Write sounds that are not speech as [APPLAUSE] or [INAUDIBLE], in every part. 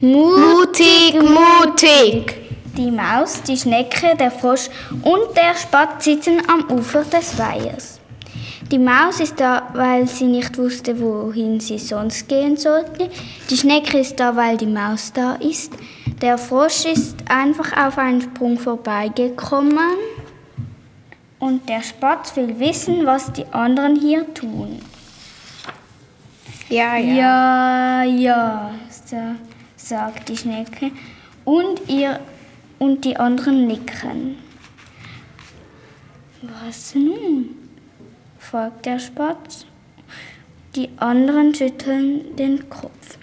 Mutig, mutig! Die Maus, die Schnecke, der Frosch und der Spatz sitzen am Ufer des Weihers. Die Maus ist da, weil sie nicht wusste, wohin sie sonst gehen sollte. Die Schnecke ist da, weil die Maus da ist. Der Frosch ist einfach auf einen Sprung vorbeigekommen. Und der Spatz will wissen, was die anderen hier tun. Ja, Ja, ja, so, sagt die Schnecke. Und, ihr, und die anderen nicken. Was nun? fragt der Spatz. Die anderen schütteln den Kopf.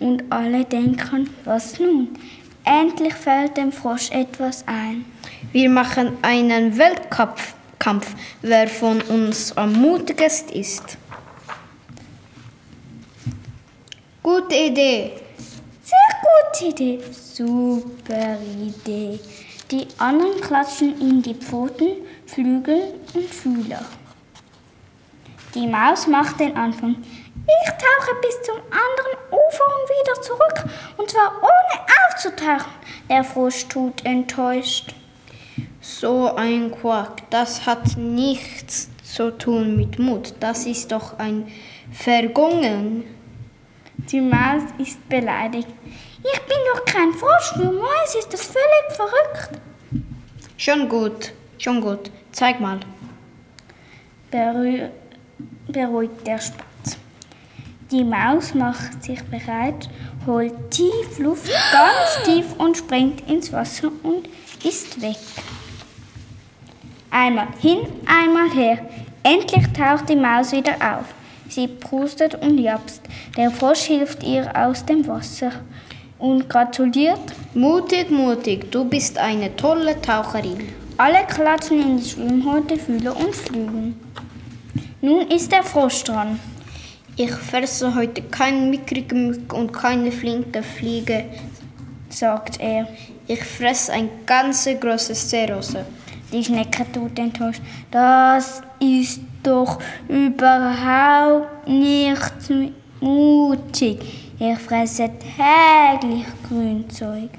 Und alle denken, was nun? Endlich fällt dem Frosch etwas ein. Wir machen einen Weltkampf, Kampf, wer von uns am mutigsten ist. Gute Idee. Gute Idee. Super Idee. Die anderen klatschen in die Pfoten, Flügel und Fühler. Die Maus macht den Anfang. Ich tauche bis zum anderen Ufer und wieder zurück, und zwar ohne aufzutauchen. Der Frosch tut enttäuscht. So ein Quark, das hat nichts zu tun mit Mut. Das ist doch ein Vergungen. Die Maus ist beleidigt. Ich bin doch kein Frosch, für Mäuse ist das völlig verrückt. Schon gut, schon gut. Zeig mal. Berühr, beruhigt der Spatz. Die Maus macht sich bereit, holt tief Luft, ganz [GASPS] tief und springt ins Wasser und ist weg. Einmal hin, einmal her. Endlich taucht die Maus wieder auf. Sie prustet und japst. Der Frosch hilft ihr aus dem Wasser und gratuliert. Mutig, mutig, du bist eine tolle Taucherin. Alle klatschen in die Schwimmhäute, Fühler und Flügel. Nun ist der Frosch dran. Ich fresse heute keinen mickrigen Mück und keine flinke Fliege, sagt er. Ich fresse ein ganze großes Seerose. Die Schnecke tut enttäuscht. Das ist doch überhaupt nicht mutig. Ich fresse täglich Grünzeug,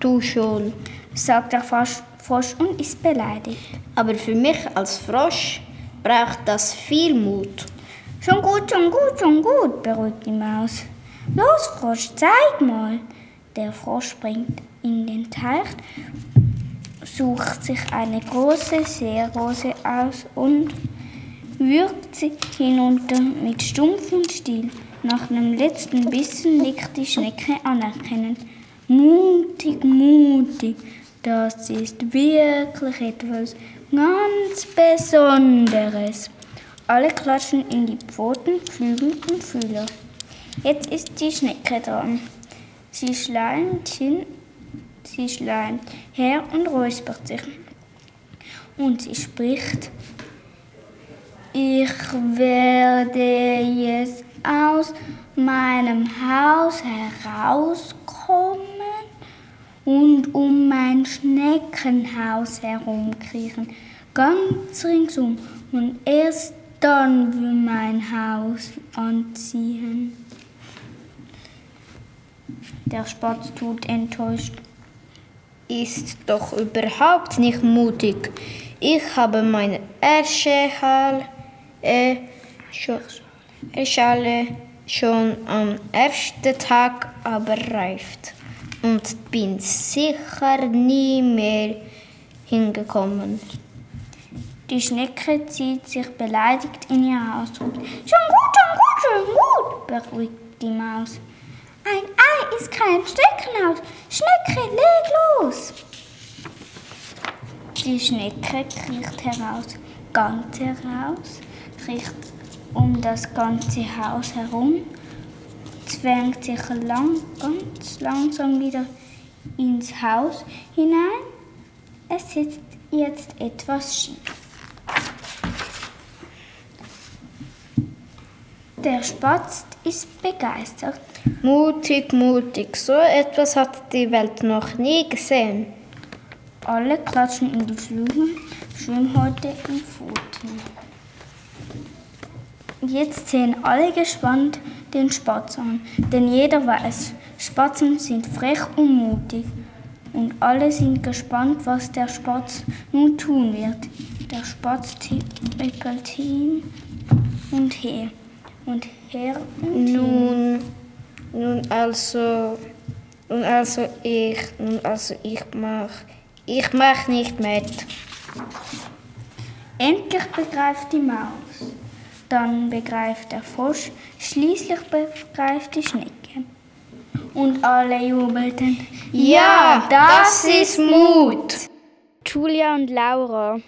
Du schon. sagt der Frosch, Frosch und ist beleidigt. Aber für mich als Frosch braucht das viel Mut. Schon gut, schon gut, schon gut, beruhigt die Maus. Los, Frosch, zeig mal. Der Frosch springt in den Teich, sucht sich eine große Seerose aus und würgt sie hinunter mit stumpfem Stiel. Nach dem letzten Bissen nickt die Schnecke anerkennend. Mutig, mutig, das ist wirklich etwas ganz Besonderes. Alle klatschen in die Pfoten, Flügel und Fühler. Jetzt ist die Schnecke dran. Sie schleimt hin, sie schleimt her und räuspert sich. Und sie spricht, ich werde jetzt aus meinem Haus herauskommen und um mein Schneckenhaus herumkriechen, ganz ringsum und erst dann will mein Haus anziehen. Der Spatz tut enttäuscht. Ist doch überhaupt nicht mutig. Ich habe meine Erschale, äh, schon, Erschale schon am ersten Tag abreift und bin sicher nie mehr hingekommen. Die Schnecke zieht sich beleidigt in ihr Haus zurück. Schon gut, schon gut, schon gut, beruhigt die Maus. Ist kein Schneckenhaus. Schnecke, leg los. Die Schnecke kriecht heraus, ganz heraus, kriecht um das ganze Haus herum, zwängt sich lang, ganz langsam wieder ins Haus hinein. Es sitzt jetzt etwas schief. Der Spatz ist begeistert. Mutig, mutig, so etwas hat die Welt noch nie gesehen. Alle klatschen in die Flügel, Schwimmhäute und Pfoten. Jetzt sehen alle gespannt den Spatz an, denn jeder weiß, Spatzen sind frech und mutig und alle sind gespannt, was der Spatz nun tun wird. Der Spatz trippelt hin und her und her und hin. Nun also, nun also ich, nun also ich mach, ich mach nicht mit. Endlich begreift die Maus, dann begreift der Frosch, schließlich begreift die Schnecke. Und alle jubelten. Ja, das ist Mut! Julia und Laura.